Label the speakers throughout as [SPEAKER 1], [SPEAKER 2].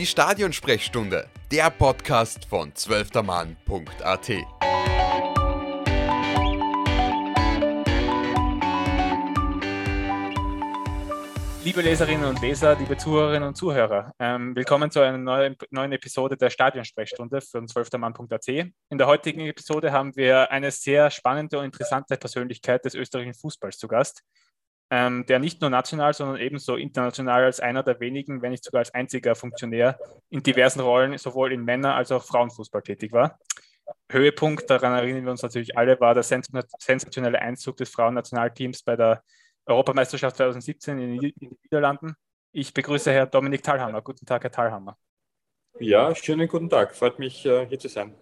[SPEAKER 1] Die Stadionsprechstunde, der Podcast von zwölftermann.at.
[SPEAKER 2] Liebe Leserinnen und Leser, liebe Zuhörerinnen und Zuhörer, ähm, willkommen zu einer neuen, neuen Episode der Stadionsprechstunde von zwölftermann.at. In der heutigen Episode haben wir eine sehr spannende und interessante Persönlichkeit des österreichischen Fußballs zu Gast ähm, der nicht nur national, sondern ebenso international als einer der wenigen, wenn nicht sogar als einziger Funktionär in diversen Rollen sowohl in Männer- als auch Frauenfußball tätig war. Höhepunkt, daran erinnern wir uns natürlich alle, war der sensationelle Einzug des Frauennationalteams bei der Europameisterschaft 2017 in den Niederlanden. Ich begrüße Herr Dominik Thalhammer. Guten Tag, Herr Thalhammer.
[SPEAKER 3] Ja, schönen guten Tag. Freut mich, äh, hier zu sein.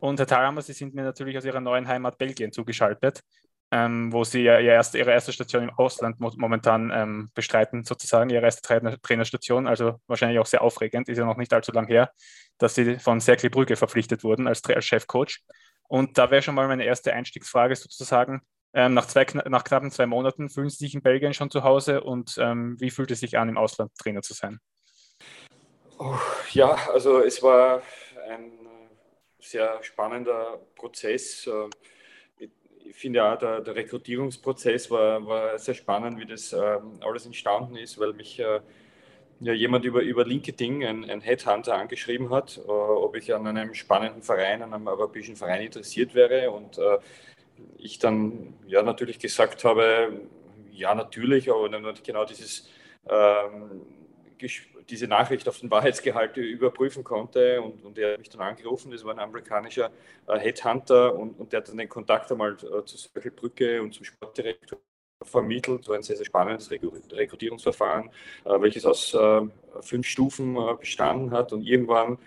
[SPEAKER 2] Und Herr Thalhammer, Sie sind mir natürlich aus Ihrer neuen Heimat Belgien zugeschaltet ähm, wo sie ja ihre erste, ihre erste Station im Ausland mo momentan ähm, bestreiten, sozusagen, ihre erste Trainer Trainerstation. Also wahrscheinlich auch sehr aufregend, ist ja noch nicht allzu lang her, dass sie von Cercle Brügge verpflichtet wurden als, als Chefcoach. Und da wäre schon mal meine erste Einstiegsfrage sozusagen. Ähm, nach, zwei, nach knappen zwei Monaten fühlen Sie sich in Belgien schon zu Hause und ähm, wie fühlt es sich an, im Ausland Trainer zu sein?
[SPEAKER 3] Oh, ja, also es war ein sehr spannender Prozess. Ich finde auch, der, der Rekrutierungsprozess war, war, sehr spannend, wie das ähm, alles entstanden ist, weil mich äh, ja, jemand über, über LinkedIn, ein, ein Headhunter, angeschrieben hat, äh, ob ich an einem spannenden Verein, an einem europäischen Verein interessiert wäre. Und äh, ich dann ja natürlich gesagt habe, ja, natürlich, aber dann genau dieses ähm, diese Nachricht auf den Wahrheitsgehalt überprüfen konnte. Und, und er hat mich dann angerufen, das war ein amerikanischer äh, Headhunter und, und der hat dann den Kontakt einmal äh, zu Söchelbrücke und zum Sportdirektor vermittelt. So ein sehr, sehr spannendes Rekrutierungsverfahren, äh, welches aus äh, fünf Stufen äh, bestanden hat. Und irgendwann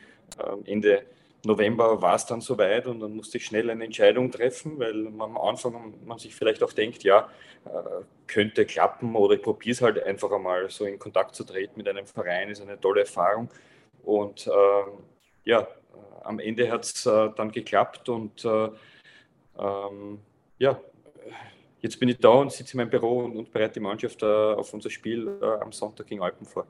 [SPEAKER 3] Ende November war es dann soweit und dann musste ich schnell eine Entscheidung treffen, weil am Anfang man sich vielleicht auch denkt, ja, äh, könnte klappen oder ich probiere es halt einfach einmal so in Kontakt zu treten mit einem Verein, ist eine tolle Erfahrung. Und äh, ja, am Ende hat es äh, dann geklappt und äh, ähm, ja, jetzt bin ich da und sitze in meinem Büro und, und bereite die Mannschaft äh, auf unser Spiel äh, am Sonntag gegen Alpen vor.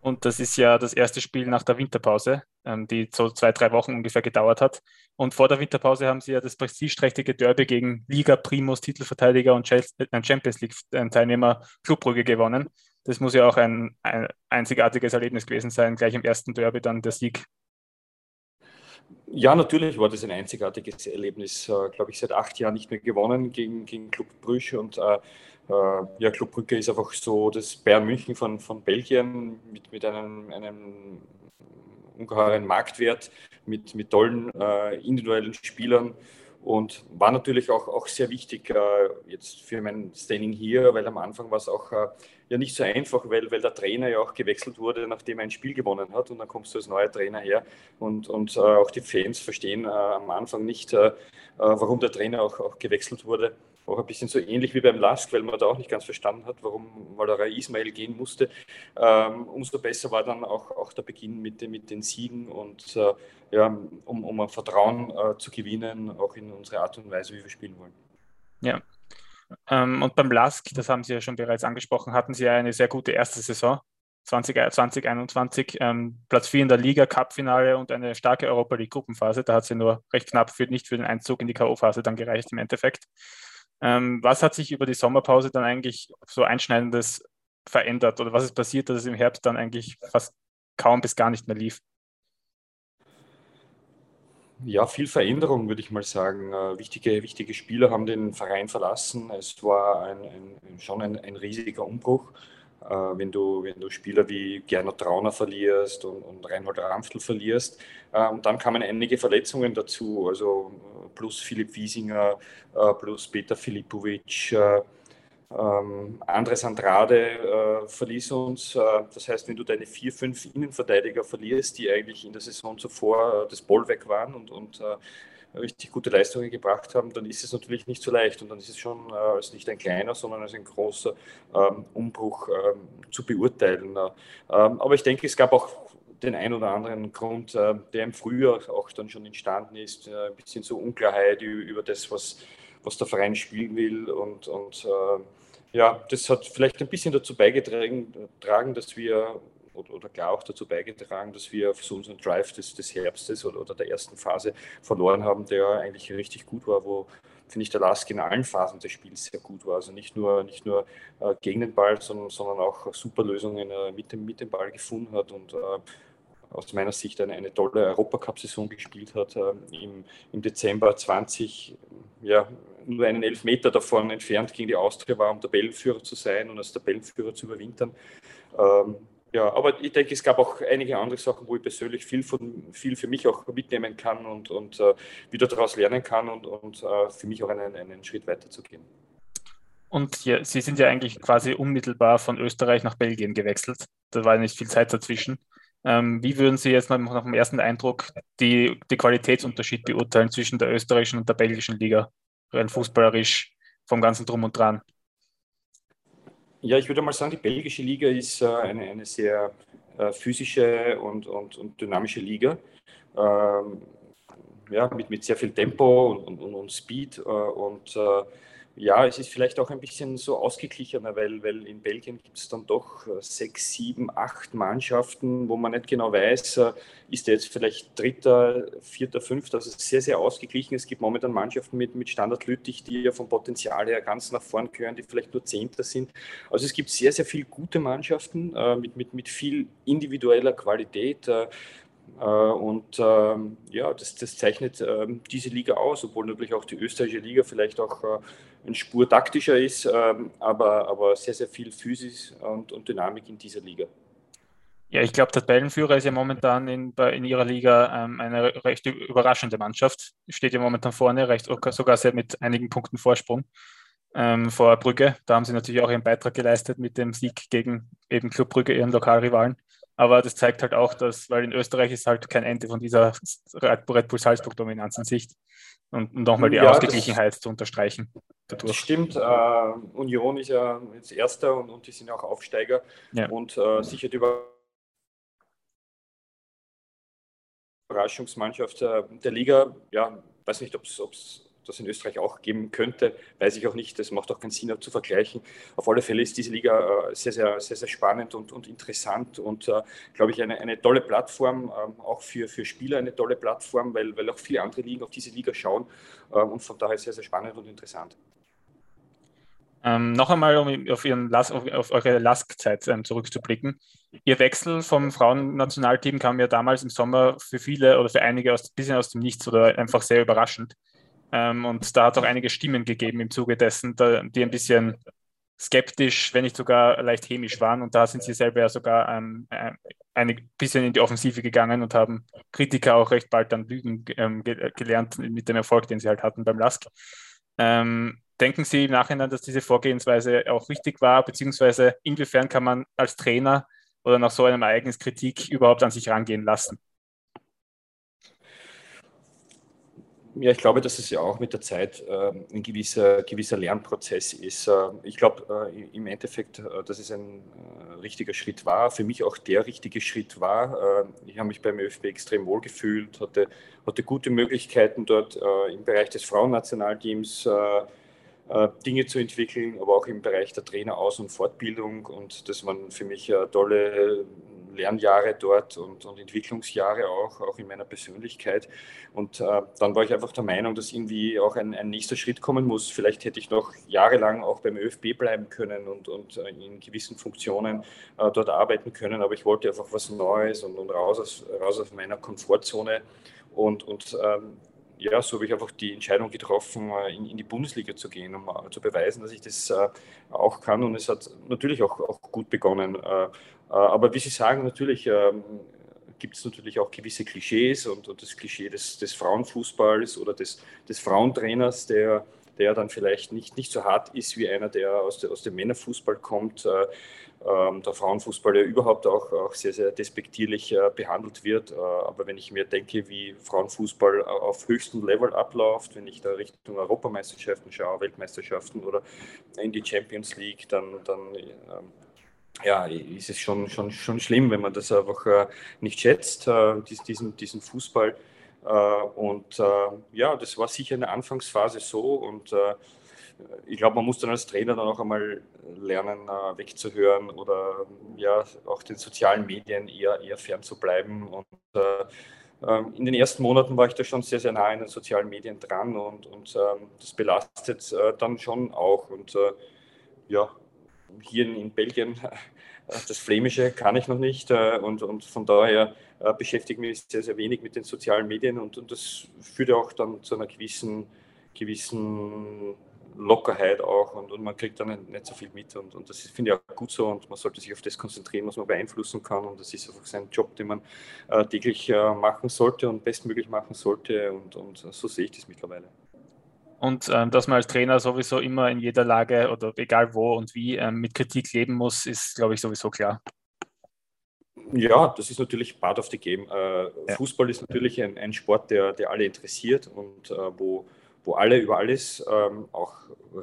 [SPEAKER 2] Und das ist ja das erste Spiel nach der Winterpause, ähm, die so zwei, drei Wochen ungefähr gedauert hat. Und vor der Winterpause haben sie ja das prestigeträchtige Derby gegen Liga Primus, Titelverteidiger und äh, Champions League-Teilnehmer Clubbrügge gewonnen. Das muss ja auch ein, ein einzigartiges Erlebnis gewesen sein, gleich im ersten Derby dann der Sieg.
[SPEAKER 3] Ja, natürlich war das ein einzigartiges Erlebnis. Äh, Glaube ich, seit acht Jahren nicht mehr gewonnen gegen, gegen Club Brüche und äh, äh, ja, Club Brügge ist einfach so das Bayern München von, von Belgien mit, mit einem, einem ungeheuren Marktwert, mit, mit tollen äh, individuellen Spielern und war natürlich auch, auch sehr wichtig äh, jetzt für mein Standing hier, weil am Anfang war es auch äh, ja nicht so einfach, weil, weil der Trainer ja auch gewechselt wurde, nachdem er ein Spiel gewonnen hat und dann kommst du als neuer Trainer her und, und äh, auch die Fans verstehen äh, am Anfang nicht, äh, warum der Trainer auch, auch gewechselt wurde auch ein bisschen so ähnlich wie beim Lask, weil man da auch nicht ganz verstanden hat, warum Valera Ismail gehen musste. Ähm, umso besser war dann auch, auch der Beginn mit, mit den Siegen und äh, ja, um, um ein Vertrauen äh, zu gewinnen, auch in unsere Art und Weise, wie wir spielen wollen.
[SPEAKER 2] Ja. Ähm, und beim Lask, das haben Sie ja schon bereits angesprochen, hatten Sie ja eine sehr gute erste Saison. 2021 ähm, Platz 4 in der Liga, Cup-Finale und eine starke Europa League-Gruppenphase. Da hat sie nur recht knapp für, nicht für den Einzug in die K.O.-Phase dann gereicht im Endeffekt. Ähm, was hat sich über die Sommerpause dann eigentlich so einschneidendes verändert oder was ist passiert, dass es im Herbst dann eigentlich fast kaum bis gar nicht mehr lief?
[SPEAKER 3] Ja, viel Veränderung, würde ich mal sagen. Äh, wichtige, wichtige Spieler haben den Verein verlassen. Es war ein, ein, schon ein, ein riesiger Umbruch. Äh, wenn du, wenn du Spieler wie Gernot Trauner verlierst und, und Reinhold Ramftl verlierst. Ähm, dann kamen einige Verletzungen dazu, also äh, plus Philipp Wiesinger, äh, plus Peter Filipovic, ähm, Andres Andrade äh, verließ uns. Äh, das heißt, wenn du deine vier, fünf Innenverteidiger verlierst, die eigentlich in der Saison zuvor äh, das Bollwerk waren und, und richtig gute Leistungen gebracht haben, dann ist es natürlich nicht so leicht und dann ist es schon äh, als nicht ein kleiner, sondern als ein großer ähm, Umbruch ähm, zu beurteilen. Ähm, aber ich denke, es gab auch den ein oder anderen Grund, äh, der im Frühjahr auch dann schon entstanden ist, äh, ein bisschen so Unklarheit über das, was, was der Verein spielen will und, und äh, ja, das hat vielleicht ein bisschen dazu beigetragen, dass wir oder, klar auch dazu beigetragen, dass wir so unseren Drive des, des Herbstes oder, oder, der ersten Phase verloren haben, der eigentlich richtig gut war, wo, finde ich, der Lask in allen Phasen des Spiels sehr gut war. Also nicht nur, nicht nur äh, gegen den Ball, sondern, sondern auch super Lösungen äh, mit, dem, mit dem Ball gefunden hat und äh, aus meiner Sicht eine, eine tolle Europacup-Saison gespielt hat. Äh, im, Im Dezember 20, ja, nur einen Elfmeter davon entfernt gegen die Austria war, um Tabellenführer zu sein und als Tabellenführer zu überwintern. Ähm, ja, aber ich denke, es gab auch einige andere Sachen, wo ich persönlich viel, von, viel für mich auch mitnehmen kann und, und uh, wieder daraus lernen kann und, und uh, für mich auch einen, einen Schritt weiterzugehen.
[SPEAKER 2] Und ja, Sie sind ja eigentlich quasi unmittelbar von Österreich nach Belgien gewechselt. Da war nicht viel Zeit dazwischen. Ähm, wie würden Sie jetzt nach, nach dem ersten Eindruck die, die Qualitätsunterschied beurteilen zwischen der österreichischen und der belgischen Liga? Rein fußballerisch vom ganzen Drum und Dran.
[SPEAKER 3] Ja, ich würde mal sagen, die belgische Liga ist äh, eine, eine sehr äh, physische und, und, und dynamische Liga. Ähm, ja, mit, mit sehr viel Tempo und, und, und Speed. Äh, und äh, ja, es ist vielleicht auch ein bisschen so ausgeglichener, weil, weil in Belgien gibt es dann doch äh, sechs, sieben, acht Mannschaften, wo man nicht genau weiß, äh, ist der jetzt vielleicht dritter, vierter, fünfter. Also sehr, sehr ausgeglichen. Es gibt momentan Mannschaften mit, mit Standard Lüttich, die ja vom Potenzial her ganz nach vorn gehören, die vielleicht nur Zehnter sind. Also es gibt sehr, sehr viele gute Mannschaften äh, mit, mit, mit viel individueller Qualität. Äh, und ähm, ja, das, das zeichnet ähm, diese Liga aus, obwohl natürlich auch die österreichische Liga vielleicht auch äh, ein Spur taktischer ist, ähm, aber, aber sehr, sehr viel Physis und, und Dynamik in dieser Liga.
[SPEAKER 2] Ja, ich glaube, der Tabellenführer ist ja momentan in, in ihrer Liga eine recht überraschende Mannschaft. Steht ja momentan vorne, recht, sogar sehr mit einigen Punkten Vorsprung vor Brügge. Da haben sie natürlich auch ihren Beitrag geleistet mit dem Sieg gegen eben Club Brügge, ihren Lokalrivalen. Aber das zeigt halt auch, dass, weil in Österreich ist halt kein Ende von dieser Red Bull Salzburg-Dominanz in Sicht. Und um nochmal die ja, Ausgeglichenheit zu unterstreichen.
[SPEAKER 3] Dadurch. Das stimmt. Uh, Union ist ja jetzt Erster und, und die sind auch Aufsteiger. Ja. Und uh, sicher die Überraschungsmannschaft uh, der Liga. Ja, weiß nicht, ob es das in Österreich auch geben könnte, weiß ich auch nicht. Das macht auch keinen Sinn zu vergleichen. Auf alle Fälle ist diese Liga äh, sehr, sehr, sehr, sehr spannend und, und interessant und, äh, glaube ich, eine, eine tolle Plattform, äh, auch für, für Spieler eine tolle Plattform, weil, weil auch viele andere Ligen auf diese Liga schauen äh, und von daher sehr, sehr spannend und interessant.
[SPEAKER 2] Ähm, noch einmal, um auf, Las auf, auf eure Lask-Zeit ähm, zurückzublicken. Ihr Wechsel vom Frauennationalteam kam ja damals im Sommer für viele oder für einige ein bisschen aus dem Nichts oder einfach sehr überraschend. Ähm, und da hat es auch einige Stimmen gegeben im Zuge dessen, da, die ein bisschen skeptisch, wenn nicht sogar leicht hämisch waren. Und da sind sie selber ja sogar ähm, äh, ein bisschen in die Offensive gegangen und haben Kritiker auch recht bald dann lügen ähm, ge gelernt mit dem Erfolg, den sie halt hatten beim Lask. Ähm, denken Sie im Nachhinein, dass diese Vorgehensweise auch richtig war, beziehungsweise inwiefern kann man als Trainer oder nach so einem Ereignis Kritik überhaupt an sich rangehen lassen?
[SPEAKER 3] Ja, ich glaube, dass es ja auch mit der Zeit äh, ein gewisser, gewisser Lernprozess ist. Äh, ich glaube äh, im Endeffekt, äh, dass es ein richtiger Schritt war, für mich auch der richtige Schritt war. Ich habe mich beim ÖFB extrem wohl gefühlt, hatte, hatte gute Möglichkeiten dort im Bereich des Frauennationalteams Dinge zu entwickeln, aber auch im Bereich der Traineraus- und Fortbildung. Und das waren für mich tolle Lernjahre dort und, und Entwicklungsjahre auch, auch in meiner Persönlichkeit. Und äh, dann war ich einfach der Meinung, dass irgendwie auch ein, ein, nächster Schritt kommen muss. Vielleicht hätte ich noch jahrelang auch beim ÖFB bleiben können und, und äh, in gewissen Funktionen äh, dort arbeiten können, aber ich wollte einfach was Neues und, und raus, aus, raus aus meiner Komfortzone. Und, und ähm, ja, so habe ich einfach die Entscheidung getroffen, äh, in, in die Bundesliga zu gehen, um uh, zu beweisen, dass ich das uh, auch kann. Und es hat natürlich auch, auch gut begonnen. Aber wie Sie sagen, natürlich ähm, gibt es natürlich auch gewisse Klischees und, und das Klischee des, des, Frauenfußballs oder des, des Frauentrainers, der, der dann vielleicht nicht, nicht so hart ist wie einer, der aus, der, aus dem Männerfußball kommt der Frauenfußball ja überhaupt auch, auch sehr, sehr despektierlich äh, behandelt wird. Äh, aber wenn ich mir denke, wie Frauenfußball auf höchstem Level abläuft, wenn ich da Richtung Europameisterschaften schaue, Weltmeisterschaften oder in die Champions League, dann, dann äh, ja, ist es schon, schon, schon schlimm, wenn man das einfach äh, nicht schätzt, äh, diesen, diesen Fußball. Äh, und ja, das war sicher eine Anfangsphase so und ich glaube, man muss dann als Trainer dann auch einmal lernen, äh, wegzuhören oder ja, auch den sozialen Medien eher, eher fern zu bleiben. Und äh, ähm, in den ersten Monaten war ich da schon sehr, sehr nah in den sozialen Medien dran und, und ähm, das belastet äh, dann schon auch. Und äh, ja, hier in, in Belgien, das Flämische kann ich noch nicht äh, und, und von daher äh, beschäftige ich mich sehr, sehr wenig mit den sozialen Medien und, und das führt auch dann zu einer gewissen, gewissen Lockerheit auch und, und man kriegt dann nicht, nicht so viel mit und, und das finde ich auch gut so und man sollte sich auf das konzentrieren, was man beeinflussen kann und das ist einfach sein Job, den man äh, täglich äh, machen sollte und bestmöglich machen sollte und, und so sehe ich das mittlerweile.
[SPEAKER 2] Und ähm, dass man als Trainer sowieso immer in jeder Lage oder egal wo und wie ähm, mit Kritik leben muss, ist, glaube ich, sowieso klar.
[SPEAKER 3] Ja, das ist natürlich part of the game. Äh, ja. Fußball ist natürlich ein, ein, Sport, der, der alle interessiert und äh, wo wo alle über alles ähm, auch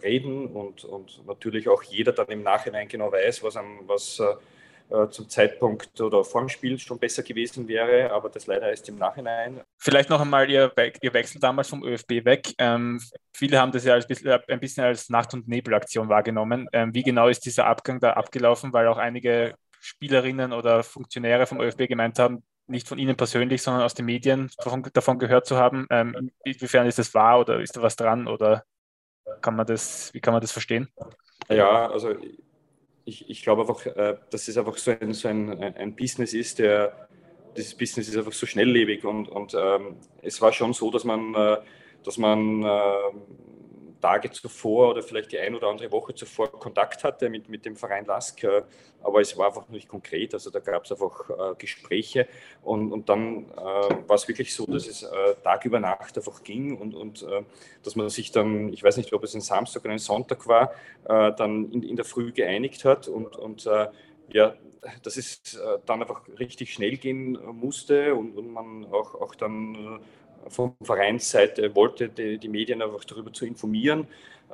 [SPEAKER 3] reden und, und natürlich auch jeder dann im Nachhinein genau weiß, was, am, was äh, äh zum Zeitpunkt oder vor dem Spiel schon besser gewesen wäre, aber das leider erst im Nachhinein.
[SPEAKER 2] Vielleicht noch einmal Ihr, Ihr Wechsel damals vom ÖFB weg. Ähm, viele haben das ja als, ein bisschen als Nacht- und Nebelaktion wahrgenommen. Ähm, wie genau ist dieser Abgang da abgelaufen, weil auch einige Spielerinnen oder Funktionäre vom ÖFB gemeint haben, nicht von Ihnen persönlich, sondern aus den Medien davon, davon gehört zu haben. Ähm, inwiefern ist das wahr oder ist da was dran oder kann man das, wie kann man das verstehen?
[SPEAKER 3] Ja, also ich, ich glaube einfach, äh, dass es einfach so ein, so ein, ein Business ist, der dieses Business ist einfach so schnelllebig und, und ähm, es war schon so, dass man, äh, dass man äh, Tage zuvor oder vielleicht die ein oder andere Woche zuvor Kontakt hatte mit, mit dem Verein Lask, äh, aber es war einfach nicht konkret. Also da gab es einfach äh, Gespräche und, und dann äh, war es wirklich so, dass es äh, Tag über Nacht einfach ging und, und äh, dass man sich dann, ich weiß nicht, ob es ein Samstag oder ein Sonntag war, äh, dann in, in der Früh geeinigt hat und, und ja, dass es dann einfach richtig schnell gehen musste und, und man auch, auch dann von Vereinsseite wollte, die, die Medien einfach darüber zu informieren.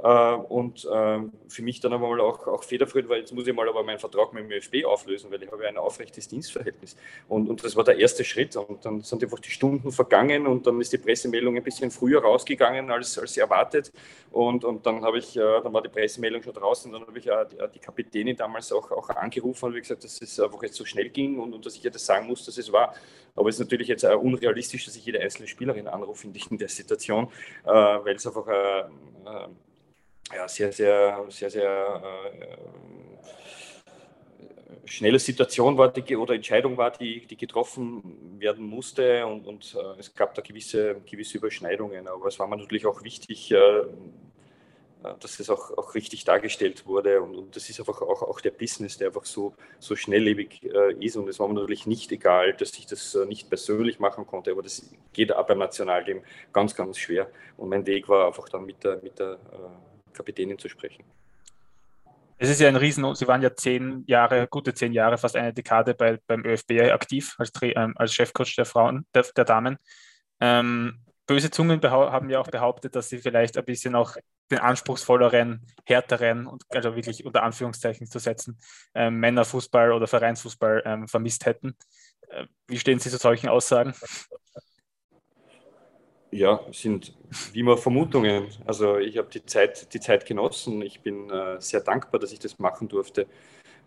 [SPEAKER 3] Äh, und äh, für mich dann aber auch, auch federführend, weil jetzt muss ich mal aber meinen Vertrag mit dem ÖFB auflösen, weil ich habe ja ein aufrechtes Dienstverhältnis. Und, und das war der erste Schritt. Und dann sind einfach die Stunden vergangen und dann ist die Pressemeldung ein bisschen früher rausgegangen als, als erwartet. Und, und dann habe ich, äh, dann war die Pressemeldung schon draußen. Dann habe ich die, die Kapitänin damals auch, auch angerufen und gesagt, dass es einfach jetzt so schnell ging und, und dass ich ihr das sagen muss, dass es war. Aber es ist natürlich jetzt auch unrealistisch, dass ich jede einzelne Spielerin anrufe in der Situation, weil es einfach ja, sehr, sehr, sehr, sehr äh, schnelle Situation war die, oder Entscheidung war, die, die getroffen werden musste und, und äh, es gab da gewisse, gewisse Überschneidungen. Aber es war mir natürlich auch wichtig, äh, äh, dass es auch, auch richtig dargestellt wurde und, und das ist einfach auch, auch der Business, der einfach so, so schnelllebig äh, ist und es war mir natürlich nicht egal, dass ich das äh, nicht persönlich machen konnte, aber das geht auch beim Nationalteam ganz, ganz schwer und mein Weg war einfach dann mit der, mit der Kapitänin zu sprechen.
[SPEAKER 2] Es ist ja ein Riesen, Sie waren ja zehn Jahre, gute zehn Jahre, fast eine Dekade bei, beim ÖFB aktiv als, ähm, als Chefcoach der Frauen, der, der Damen. Ähm, böse Zungen haben ja auch behauptet, dass Sie vielleicht ein bisschen auch den anspruchsvolleren, härteren und also wirklich unter Anführungszeichen zu setzen, ähm, Männerfußball oder Vereinsfußball ähm, vermisst hätten. Äh, wie stehen Sie zu solchen Aussagen?
[SPEAKER 3] Ja, sind wie immer Vermutungen. Also ich habe die Zeit, die Zeit genossen. Ich bin äh, sehr dankbar, dass ich das machen durfte.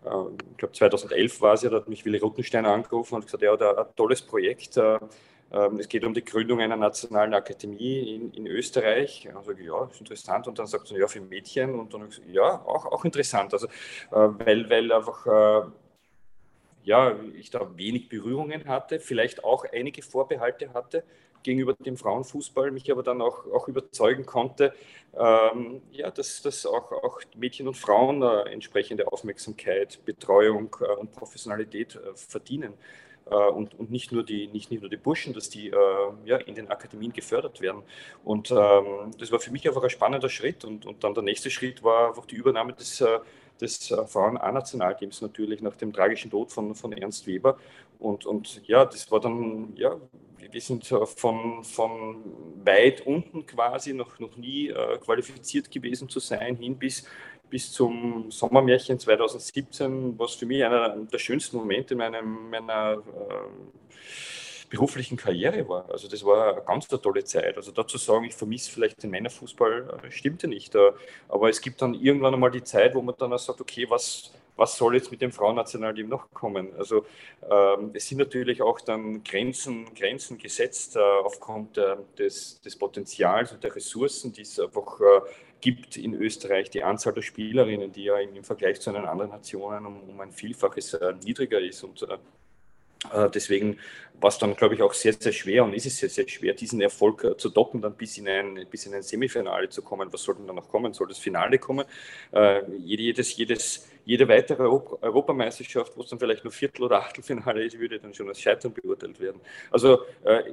[SPEAKER 3] Äh, ich glaube 2011 war es ja, da hat mich Willi Ruttensteiner angerufen und gesagt, ja, da ein tolles Projekt. Äh, ähm, es geht um die Gründung einer nationalen Akademie in, in Österreich. Also ja, ist interessant. Und dann sagt er, ja, für Mädchen. Und dann ja, auch, auch interessant. Also, äh, weil, weil einfach ja, ich da wenig Berührungen hatte, vielleicht auch einige Vorbehalte hatte gegenüber dem Frauenfußball, mich aber dann auch, auch überzeugen konnte, ähm, ja, dass, dass auch, auch Mädchen und Frauen äh, entsprechende Aufmerksamkeit, Betreuung äh, und Professionalität äh, verdienen. Äh, und, und nicht, nur die, nicht, nicht nur die Burschen, dass die äh, ja, in den Akademien gefördert werden. Und ähm, das war für mich einfach ein spannender Schritt. Und, und dann der nächste Schritt war einfach die Übernahme des äh, des Frauen-A-Nationalteams natürlich nach dem tragischen Tod von, von Ernst Weber. Und, und ja, das war dann, ja, wir sind von, von weit unten quasi noch, noch nie äh, qualifiziert gewesen zu sein, hin bis, bis zum Sommermärchen 2017, was für mich einer der schönsten Momente in meinem, meiner äh, beruflichen Karriere war. Also das war eine ganz eine tolle Zeit. Also dazu sagen, ich vermisse vielleicht den Männerfußball, äh, stimmte nicht. Äh, aber es gibt dann irgendwann einmal die Zeit, wo man dann auch sagt, okay, was, was soll jetzt mit dem Frauennationalteam noch kommen? Also ähm, es sind natürlich auch dann Grenzen, Grenzen gesetzt äh, aufgrund äh, des, des Potenzials und der Ressourcen, die es einfach äh, gibt in Österreich. Die Anzahl der Spielerinnen, die ja im, Vergleich zu anderen Nationen um, um ein Vielfaches äh, niedriger ist und äh, deswegen war es dann, glaube ich, auch sehr, sehr schwer und ist es sehr, sehr schwer, diesen Erfolg äh, zu toppen, dann bis in, ein, bis in ein Semifinale zu kommen. Was soll denn da noch kommen? Soll das Finale kommen? Äh, jedes, jedes, jede weitere Europameisterschaft, wo es dann vielleicht nur Viertel- oder Achtelfinale ist, würde dann schon als Scheitern beurteilt werden. Also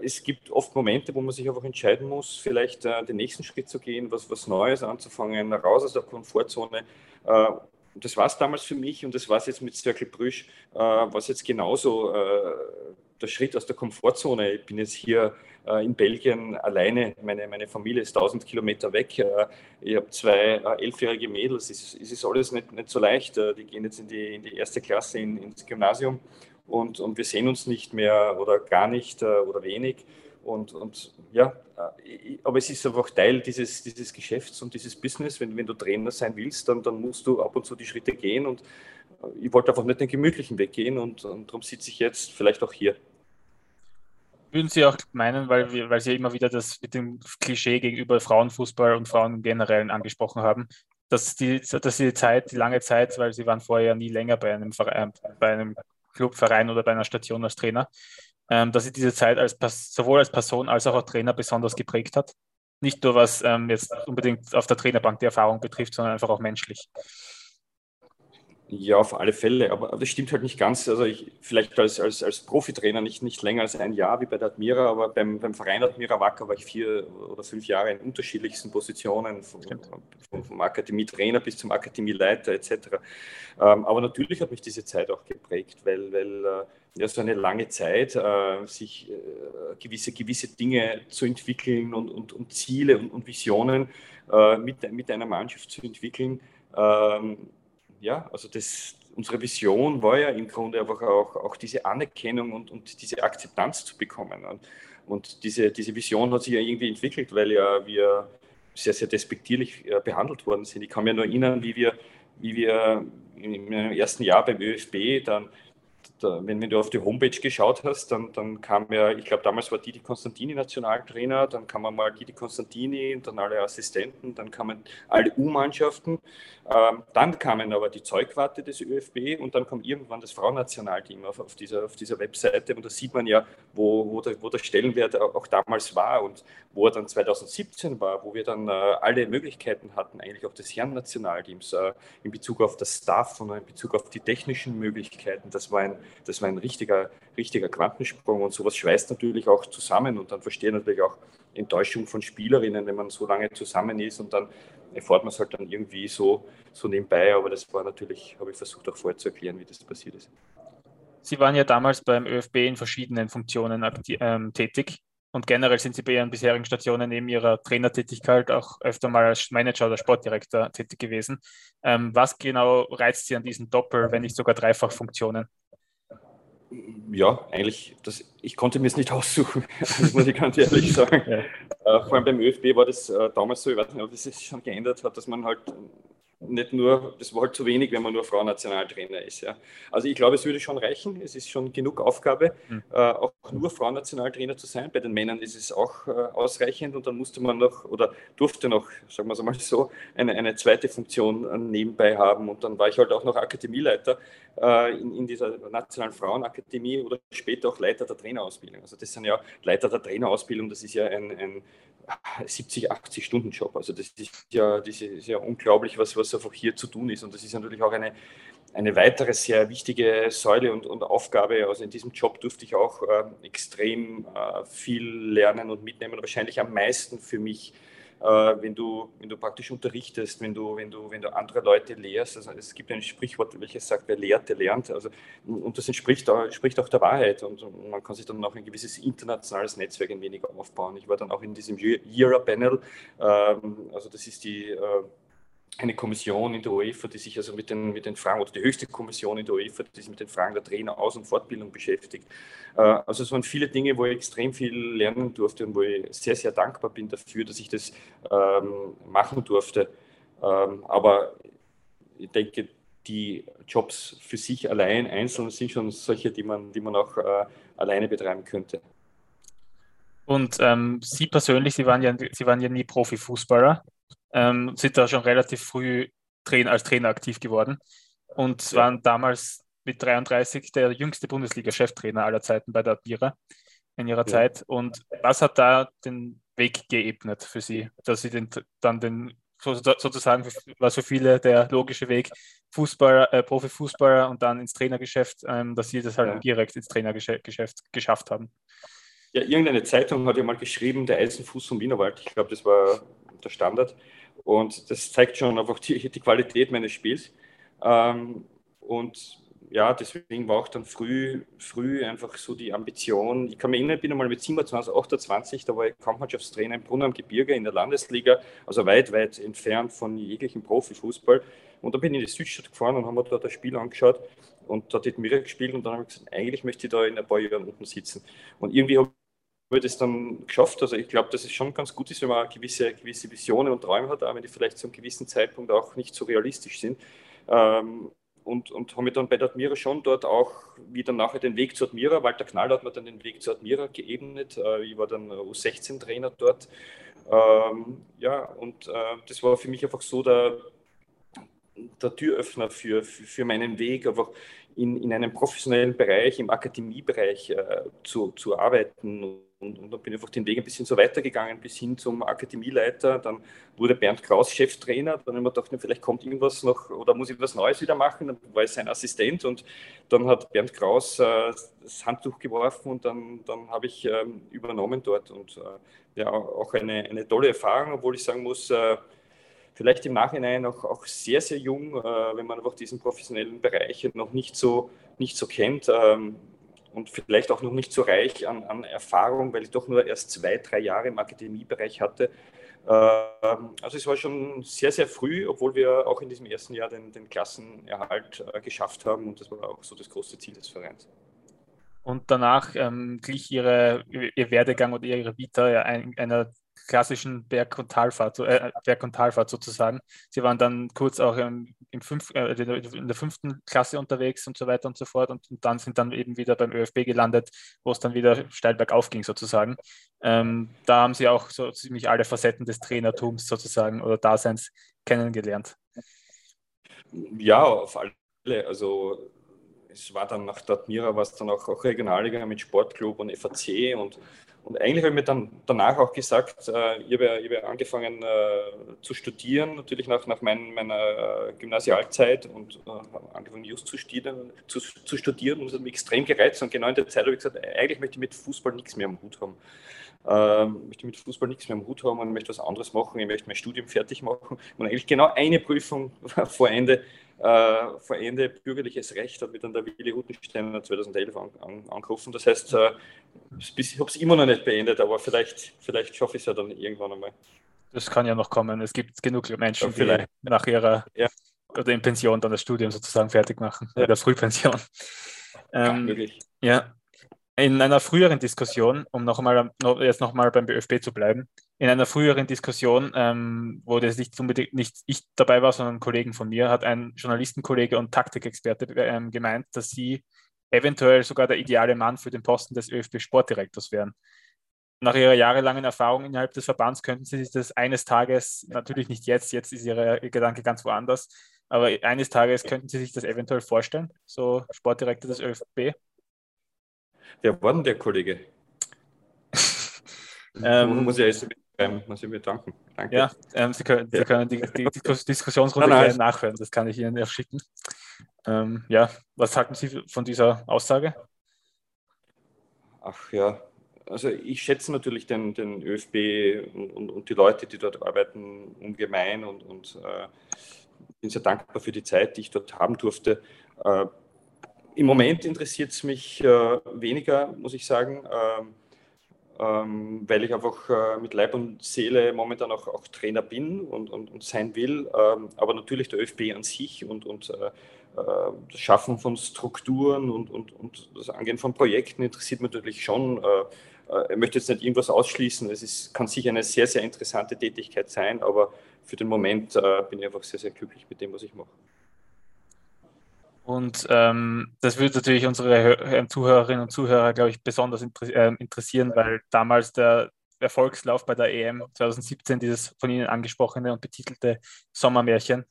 [SPEAKER 3] es gibt oft Momente, wo man sich einfach entscheiden muss, vielleicht den nächsten Schritt zu gehen, was, was Neues anzufangen, raus aus der Komfortzone und das war es damals für mich und das war es jetzt mit Circle Brüsch, äh, was jetzt genauso äh, der Schritt aus der Komfortzone. Ich bin jetzt hier äh, in Belgien alleine, meine, meine Familie ist 1000 Kilometer weg. Äh, ich habe zwei äh, elfjährige Mädels, es, es, ist alles nicht, nicht so leicht. Äh, die gehen jetzt in die, in die erste Klasse in, ins Gymnasium und, und wir sehen uns nicht mehr oder gar nicht oder wenig. Und, und ja, äh, aber es ist einfach Teil dieses, dieses Geschäfts und dieses Business. Wenn, wenn du Trainer sein willst, dann, dann musst du ab und zu die Schritte gehen. Und äh, ich wollte einfach nicht den gemütlichen Weg gehen und, und darum sitze ich jetzt vielleicht auch hier.
[SPEAKER 2] Würden Sie auch meinen, weil, weil Sie immer wieder das mit dem Klischee gegenüber Frauenfußball und Frauen im Generellen angesprochen haben, dass die, dass die Zeit, die lange Zeit, weil Sie waren vorher nie länger bei einem, Verein, bei einem Clubverein oder bei einer Station als Trainer, ähm, dass sie diese Zeit als, sowohl als Person als auch als Trainer besonders geprägt hat. Nicht nur was ähm, jetzt unbedingt auf der Trainerbank die Erfahrung betrifft, sondern einfach auch menschlich.
[SPEAKER 3] Ja, auf alle Fälle, aber das stimmt halt nicht ganz. Also ich, vielleicht als, als, als Profitrainer nicht, nicht länger als ein Jahr wie bei der Admira, aber beim, beim Verein Admira Wacker war ich vier oder fünf Jahre in unterschiedlichsten Positionen, vom, vom, vom Akademietrainer bis zum Akademieleiter etc. Ähm, aber natürlich hat mich diese Zeit auch geprägt, weil, weil äh, ja, so eine lange Zeit, äh, sich äh, gewisse, gewisse Dinge zu entwickeln und, und, und Ziele und, und Visionen äh, mit, mit einer Mannschaft zu entwickeln. Ähm, ja, also das, unsere Vision war ja im Grunde einfach auch, auch diese Anerkennung und, und diese Akzeptanz zu bekommen. Und, und diese, diese Vision hat sich ja irgendwie entwickelt, weil ja wir sehr, sehr despektierlich äh, behandelt worden sind. Ich kann mir nur erinnern, wie wir, wie wir meinem ersten Jahr beim ÖFB dann da, wenn, wenn, du auf die Homepage geschaut hast, dann, dann kam ja, ich glaube, damals war Didi Konstantini Nationaltrainer, dann kam mal Didi Konstantini und dann alle Assistenten, dann kamen alle U-Mannschaften, ähm, dann kamen aber die Zeugwarte des ÖFB und dann kam irgendwann das Frauennationalteam auf, auf, dieser, auf dieser Webseite und da sieht man ja, wo, wo, der, wo der Stellenwert auch damals war und wo er dann 2017 war, wo wir dann äh, alle Möglichkeiten hatten, eigentlich auch des Herren-Nationalteams äh, in Bezug auf das Staff und in Bezug auf die technischen Möglichkeiten. Das war ein, das war ein richtiger, richtiger Quantensprung und sowas schweißt natürlich auch zusammen und dann verstehe natürlich auch Enttäuschung von Spielerinnen, wenn man so lange zusammen ist und dann erfahrt man es halt dann irgendwie so, so nebenbei, aber das war natürlich, habe ich versucht auch vorher zu erklären, wie das passiert ist.
[SPEAKER 2] Sie waren ja damals beim ÖFB in verschiedenen Funktionen ähm, tätig und generell sind Sie bei Ihren bisherigen Stationen neben Ihrer Trainertätigkeit auch öfter mal als Manager oder Sportdirektor tätig gewesen. Ähm, was genau reizt Sie an diesen Doppel, wenn nicht sogar Dreifachfunktionen?
[SPEAKER 3] Ja, eigentlich, das, ich konnte mir es nicht aussuchen, das muss ich ganz ehrlich sagen. Ja. Äh, vor allem beim ÖFB war das äh, damals so, ich weiß nicht, ob es sich schon geändert hat, dass man halt nicht nur, das war halt zu wenig, wenn man nur Frauennationaltrainer ist. Ja. Also ich glaube, es würde schon reichen. Es ist schon genug Aufgabe, mhm. äh, auch nur Frauennationaltrainer zu sein. Bei den Männern ist es auch äh, ausreichend und dann musste man noch oder durfte noch, sagen wir es mal so, eine, eine zweite Funktion äh, nebenbei haben. Und dann war ich halt auch noch Akademieleiter in, in, dieser Nationalen Frauenakademie oder später auch Leiter der Trainerausbildung. Also das sind ja Leiter der Trainerausbildung, das ist ja ein, ein 70, 80 Stunden Job. Also das ist ja, das ist ja unglaublich, was, was einfach hier zu tun ist. Und das ist natürlich auch eine, eine weitere sehr wichtige Säule und, und Aufgabe. Also in diesem Job durfte ich auch äh, extrem äh, viel lernen und mitnehmen. Wahrscheinlich am meisten für mich äh, wenn, du, wenn du praktisch unterrichtest, wenn du, wenn du, wenn du andere Leute lehrst. Also es gibt ein Sprichwort, welches sagt, wer lehrt, der lernt. Also, und das entspricht, entspricht auch der Wahrheit. Und man kann sich dann auch ein gewisses internationales Netzwerk ein wenig aufbauen. Ich war dann auch in diesem Jira-Panel, ähm, also das ist die äh, eine Kommission in der UEFA, die sich also mit den, mit den Fragen, oder die höchste Kommission in der UEFA, die sich mit den Fragen der Trainer, Aus- und Fortbildung beschäftigt. Äh, also es waren viele Dinge, wo ich extrem viel lernen durfte und wo ich sehr, sehr dankbar bin dafür, dass ich das ähm, machen durfte. Ähm, aber ich denke, die Jobs für sich allein, einzeln, sind schon solche, die man, die man auch äh, alleine betreiben könnte.
[SPEAKER 2] Und ähm, Sie persönlich, Sie waren ja, Sie waren ja nie Profifußballer ähm, sind da schon relativ früh Trainer, als Trainer aktiv geworden und ja. waren damals mit 33 der jüngste Bundesliga-Cheftrainer aller Zeiten bei der Admira in ihrer ja. Zeit. Und was hat da den Weg geebnet für Sie, dass Sie den, dann den sozusagen war für viele der logische Weg, Fußballer, äh, Profifußballer und dann ins Trainergeschäft, ähm, dass Sie das halt ja. direkt ins Trainergeschäft geschafft haben.
[SPEAKER 3] Ja, irgendeine Zeitung hat ja mal geschrieben, der Eisenfuß vom Wienerwald. Ich glaube, das war der Standard. Und das zeigt schon einfach die, die Qualität meines Spiels. Ähm, und ja, deswegen war auch dann früh, früh einfach so die Ambition. Ich kann mich erinnern, ich bin einmal mit 27, 28, da war ich Kampfmannschaftstrainer im Brunn am Gebirge in der Landesliga, also weit, weit entfernt von jeglichem Profifußball. Und dann bin ich in die Südstadt gefahren und haben mir da das Spiel angeschaut und da hat Mira gespielt und dann habe ich gesagt, eigentlich möchte ich da in ein paar Jahren unten sitzen. Und irgendwie habe ich das dann geschafft. Also ich glaube, dass es schon ganz gut ist, wenn man gewisse, gewisse Visionen und Träume hat, auch wenn die vielleicht zu einem gewissen Zeitpunkt auch nicht so realistisch sind. Ähm, und, und habe mir dann bei der Admira schon dort auch wieder nachher den Weg zur Admira, Walter Knall hat mir dann den Weg zur Admira geebnet. Äh, ich war dann U16-Trainer dort. Ähm, ja, und äh, das war für mich einfach so der, der Türöffner für, für, für meinen Weg, einfach in, in einem professionellen Bereich, im Akademiebereich äh, zu, zu arbeiten und, und dann bin ich einfach den Weg ein bisschen so weitergegangen bis hin zum Akademieleiter. Dann wurde Bernd Kraus Cheftrainer. Dann habe ich mir gedacht, vielleicht kommt irgendwas noch oder muss ich was Neues wieder machen. Dann war ich sein Assistent und dann hat Bernd Kraus äh, das Handtuch geworfen und dann, dann habe ich ähm, übernommen dort. Und äh, ja, auch eine, eine tolle Erfahrung, obwohl ich sagen muss, äh, vielleicht im Nachhinein auch, auch sehr, sehr jung, äh, wenn man einfach diesen professionellen Bereich noch nicht so, nicht so kennt. Ähm, und vielleicht auch noch nicht so reich an, an Erfahrung, weil ich doch nur erst zwei, drei Jahre im Akademiebereich hatte. Ähm, also es war schon sehr, sehr früh, obwohl wir auch in diesem ersten Jahr den, den Klassenerhalt äh, geschafft haben und das war auch so das große Ziel des Vereins.
[SPEAKER 2] Und danach ähm, glich ihre, ihr Werdegang oder ihre Vita ja einer klassischen Berg- und Talfahrt, äh, Berg- und Talfahrt sozusagen. Sie waren dann kurz auch im, im fünf, äh, in der fünften Klasse unterwegs und so weiter und so fort und, und, dann sind dann eben wieder beim ÖFB gelandet, wo es dann wieder steil bergauf ging sozusagen. Ähm, da haben Sie auch so ziemlich alle Facetten des Trainertums sozusagen oder Daseins kennengelernt.
[SPEAKER 3] Ja, auf alle. Also es war dann nach der Admira, war es dann auch, auch Regionalliga mit Sportclub und FAC und und eigentlich habe ich mir dann danach auch gesagt, äh, ich, habe ich habe angefangen äh, zu studieren, natürlich nach, nach mein, meiner äh, Gymnasialzeit und äh, habe angefangen Just zu studieren, zu, zu studieren und es hat mich extrem gereizt. Und genau in der Zeit habe ich gesagt, eigentlich möchte ich mit Fußball nichts mehr am Hut haben. Ähm, möchte mit Fußball nichts mehr am Hut haben und möchte was anderes machen. Ich möchte mein Studium fertig machen. Und eigentlich genau eine Prüfung vor Ende äh, vor Ende bürgerliches Recht hat mir dann der Willi Rutensteiner 2011 an, an, angerufen. Das heißt, äh, ich habe es immer noch nicht beendet, aber vielleicht, vielleicht schaffe ich es ja dann irgendwann einmal.
[SPEAKER 2] Das kann ja noch kommen. Es gibt genug Menschen, die vielleicht nach ihrer ja. oder in Pension dann das Studium sozusagen fertig machen, ja. oder Frühpension. Ähm, ja, ja, in einer früheren Diskussion, um noch mal, jetzt nochmal beim BFB zu bleiben, in einer früheren Diskussion, ähm, wo das nicht unbedingt nicht ich dabei war, sondern ein Kollegen von mir, hat ein Journalistenkollege und Taktikexperte ähm, gemeint, dass sie eventuell sogar der ideale Mann für den Posten des ÖFB-Sportdirektors wären. Nach ihrer jahrelangen Erfahrung innerhalb des Verbands könnten sie sich das eines Tages, natürlich nicht jetzt, jetzt ist ihre Gedanke ganz woanders, aber eines Tages könnten sie sich das eventuell vorstellen, so Sportdirektor des ÖFB.
[SPEAKER 3] Wer war denn der Kollege? ähm, muss ich jetzt ähm, muss ich bedanken.
[SPEAKER 2] Danke. Ja, ähm, Sie können, Sie können die, die, Diskussionsrunde nein, nein. nachhören, das kann ich Ihnen schicken. Ähm, ja, was halten Sie von dieser Aussage?
[SPEAKER 3] Ach ja, also ich schätze natürlich den, den ÖFB und, und, und, die Leute, die dort arbeiten, ungemein und, und äh, bin sehr dankbar für die Zeit, die ich dort haben durfte. Äh, Im Moment interessiert es mich äh, weniger, muss ich sagen. Ähm, ähm, weil ich einfach äh, mit Leib und Seele momentan auch, auch Trainer bin und, und, und sein will. Ähm, aber natürlich der ÖFB an sich und, und äh, äh, das Schaffen von Strukturen und, und, und das Angehen von Projekten interessiert mich natürlich schon. Äh, ich möchte jetzt nicht irgendwas ausschließen. Es ist, kann sicher eine sehr, sehr interessante Tätigkeit sein, aber für den Moment äh, bin ich einfach sehr, sehr glücklich mit dem, was ich mache.
[SPEAKER 2] Und ähm, das würde natürlich unsere Zuhörerinnen und Zuhörer, glaube ich, besonders interessieren, weil damals der Erfolgslauf bei der EM 2017, dieses von Ihnen angesprochene und betitelte Sommermärchen,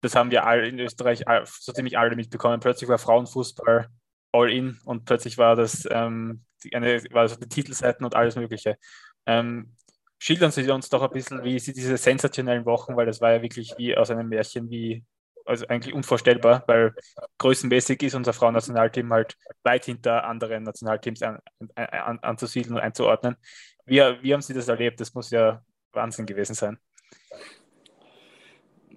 [SPEAKER 2] das haben wir alle in Österreich so ziemlich alle mitbekommen. Plötzlich war Frauenfußball all in und plötzlich war das ähm, eine, war also die Titelseiten und alles Mögliche. Ähm, schildern Sie uns doch ein bisschen, wie Sie diese sensationellen Wochen, weil das war ja wirklich wie aus einem Märchen, wie also eigentlich unvorstellbar, weil größenmäßig ist unser Frauennationalteam halt weit hinter anderen Nationalteams an, an, anzusiedeln und einzuordnen. Wie, wie haben Sie das erlebt? Das muss ja Wahnsinn gewesen sein.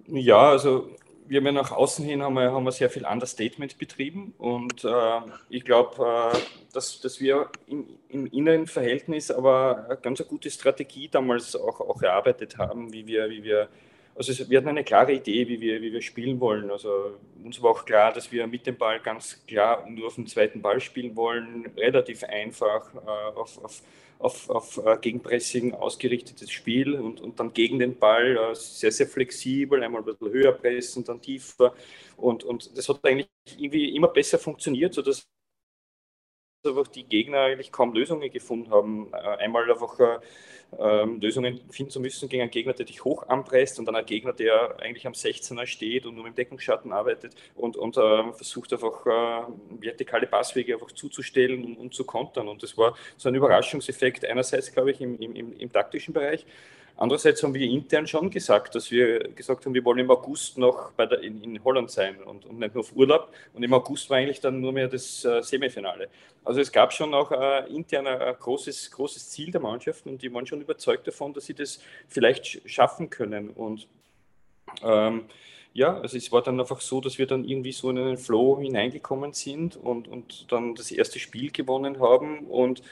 [SPEAKER 3] Ja, also wir haben ja nach außen hin haben wir, haben wir sehr viel Understatement betrieben und äh, ich glaube, äh, dass, dass wir im, im, inneren Verhältnis aber eine ganz eine gute Strategie damals auch, auch erarbeitet haben, wie wir, wie wir also wir hatten eine klare Idee, wie wir, wie wir spielen wollen. Also uns war auch klar, dass wir mit dem Ball ganz klar nur auf den zweiten Ball spielen wollen, relativ einfach äh, auf, auf, auf, auf äh, Gegenpressing ausgerichtetes Spiel und, und dann gegen den Ball äh, sehr, sehr flexibel, einmal ein bisschen höher pressen, dann tiefer. Und, und das hat eigentlich irgendwie immer besser funktioniert, sodass einfach die Gegner eigentlich kaum Lösungen gefunden haben. Äh, einmal einfach äh, ähm, Lösungen finden zu müssen gegen einen Gegner, der dich hoch anpresst und dann ein Gegner, der eigentlich am 16er steht und nur mit Deckungsschatten arbeitet und, und äh, versucht einfach äh, vertikale Passwege einfach zuzustellen und, und, zu kontern. Und das war so ein Überraschungseffekt einerseits, glaube ich, im, im, im taktischen Bereich Andererseits haben wir intern schon gesagt, dass wir gesagt haben, wir wollen im August noch der, in, in Holland sein und, und, nicht nur auf Urlaub. Und im August war eigentlich dann nur mehr das äh, Semifinale. Also es gab schon auch äh, intern ein, großes, großes Ziel der Mannschaften und die waren schon überzeugt davon, dass sie das vielleicht schaffen können. Und ähm, ja, also es war dann einfach so, dass wir dann irgendwie so in einen Flow hineingekommen sind und, und dann das erste Spiel gewonnen haben und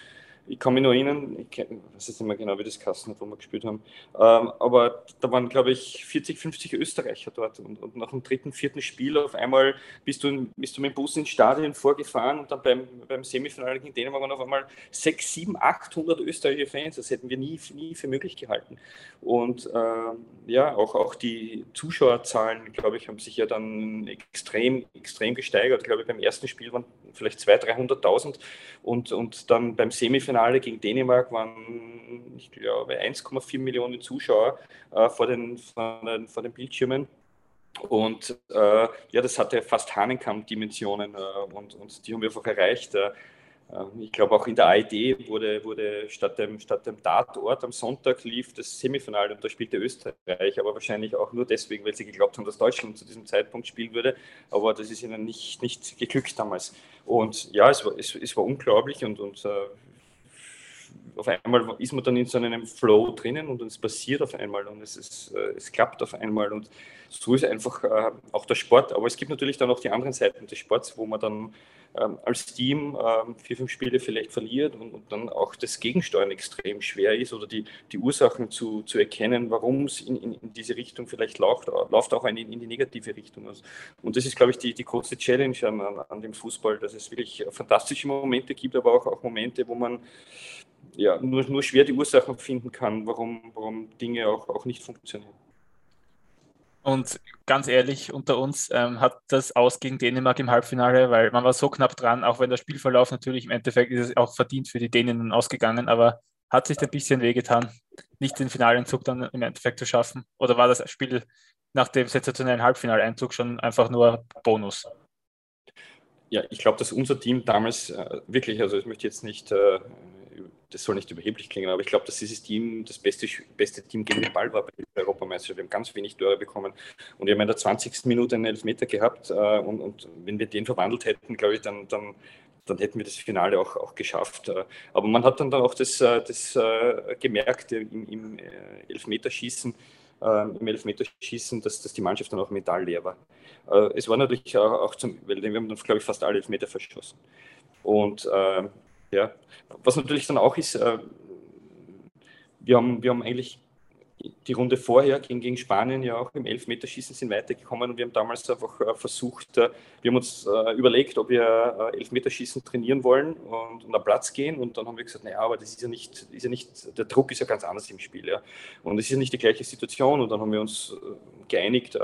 [SPEAKER 3] ich kann mich noch erinnern, ich weiß jetzt nicht mehr genau, wie das Kassen wo wir gespielt haben, ähm, aber da waren, glaube ich, 40, 50 Österreicher dort und, und, nach dem dritten, vierten Spiel auf einmal bist du, bist du mit dem Bus ins Stadion vorgefahren und dann beim, beim Semifinale gegen Dänemark waren auf einmal 6, 7, 800 österreichische Fans, das hätten wir nie, nie für möglich gehalten. Und äh, ja, auch, auch die Zuschauerzahlen, glaube ich, haben sich ja dann extrem, extrem gesteigert. Ich glaube, beim ersten Spiel waren vielleicht 200.000, 300.000 und, und dann beim Semifinale Finale gegen Dänemark waren, ich glaube, 1,4 Millionen Zuschauer äh, vor, den, vor, den, vor den Bildschirmen. Und äh, ja, das hatte fast Hahnenkamm-Dimensionen äh, und, und die haben wir einfach erreicht. Äh, ähm, ich glaube, auch in der AID wurde, wurde statt, dem, statt dem Tatort am Sonntag lief das Semifinale und da spielte Österreich, aber wahrscheinlich auch nur deswegen, weil sie geglaubt haben, dass Deutschland zu diesem Zeitpunkt spielen würde. Aber das ist ihnen nicht, nicht geglückt damals. Und ja, es war, es, es war unglaublich und, und äh, auf einmal ist man dann in so einem Flow drinnen und es passiert auf einmal und es, ist, äh, es klappt auf einmal und so ist einfach äh, auch der Sport. Aber es gibt natürlich dann auch die anderen Seiten des Sports, wo man dann ähm, als Team ähm, vier, fünf Spiele vielleicht verliert und, und, dann auch das Gegensteuern extrem schwer ist oder die, die Ursachen zu, zu erkennen, warum es in, in, in, diese Richtung vielleicht läuft, läuft auch in, in die negative Richtung. Also, und das ist, glaube ich, die, die große Challenge an, an dem Fußball, dass es wirklich fantastische Momente gibt, aber auch, auch Momente, wo man ja, nur, nur schwer die Ursachen finden kann, warum, warum Dinge auch, auch nicht funktionieren.
[SPEAKER 2] Und ganz ehrlich, unter uns ähm, hat das aus gegen Dänemark im Halbfinale, weil man war so knapp dran, auch wenn der Spielverlauf natürlich im Endeffekt ist es auch verdient für die Dänen ausgegangen, aber hat sich ein bisschen wehgetan, nicht den finalen Zug dann im Endeffekt zu schaffen? Oder war das Spiel nach dem sensationellen Halbfinaleinzug schon einfach nur Bonus?
[SPEAKER 3] Ja, ich glaube, dass unser Team damals äh, wirklich, also ich möchte jetzt nicht äh, das soll nicht überheblich klingen, aber ich glaube, dass dieses Team das beste, beste Team gegen den Ball war bei der Europameisterschaft. Wir haben ganz wenig Tore bekommen und wir haben in der 20. Minute einen Elfmeter gehabt äh, und, und, wenn wir den verwandelt hätten, glaube ich, dann, dann, dann hätten wir das Finale auch, auch geschafft. Äh. Aber man hat dann, dann auch das, äh, das gemerkt im, im Elfmeterschießen, im Elfmeterschießen, dass, dass die Mannschaft dann auch mental leer war. Es war natürlich auch, auch zum, weil wir haben dann, glaube ich, fast alle Elfmeter verschossen. Und äh, ja, was natürlich dann auch ist, äh, wir haben, wir haben eigentlich die Runde vorher gegen, gegen Spanien ja auch im Elfmeterschießen sind weitergekommen und wir haben damals einfach äh, versucht, äh, wir haben uns äh, überlegt, ob wir Elfmeterschießen trainieren wollen und, und am Platz gehen und dann haben wir gesagt, naja, aber das ist ja nicht, ist ja nicht, der Druck ist ja ganz anders im Spiel, ja. Und es ist ja nicht die gleiche Situation und dann haben wir uns geeinigt,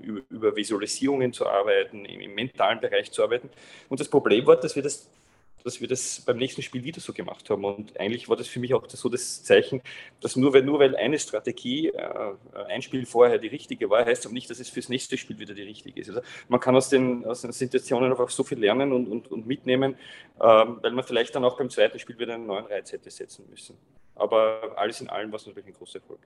[SPEAKER 3] über, über Visualisierungen zu arbeiten, im, im mentalen Bereich zu arbeiten. Und das Problem war, dass wir das dass wir das beim nächsten Spiel wieder so gemacht haben. Und eigentlich war das für mich auch so das Zeichen, dass nur weil, nur weil eine Strategie, äh, ein Spiel vorher die richtige war, heißt aber nicht, dass es fürs nächste Spiel wieder die richtige ist. Also man kann aus den, aus den Situationen einfach so viel lernen und, und, und mitnehmen, ähm, weil man vielleicht dann auch beim zweiten Spiel wieder einen neuen Reiz hätte setzen müssen. Aber alles in allem war es natürlich ein großer Erfolg.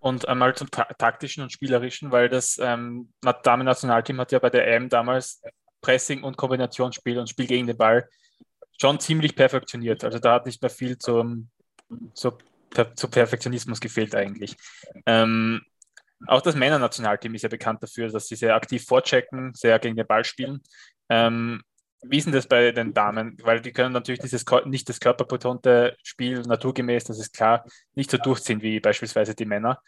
[SPEAKER 2] Und einmal zum taktischen und spielerischen, weil das ähm, Damen-Nationalteam hat ja bei der EM damals Pressing und Kombinationsspiel und Spiel gegen den Ball schon ziemlich perfektioniert. Also da hat nicht mehr viel zum, zu, per, zu Perfektionismus gefehlt eigentlich. Ähm, auch das Männernationalteam ist ja bekannt dafür, dass sie sehr aktiv vorchecken, sehr gegen den Ball spielen. Ähm, wie ist denn das bei den Damen? Weil die können natürlich dieses nicht das körperbetonte Spiel naturgemäß, das ist klar, nicht so durchziehen wie beispielsweise die Männer.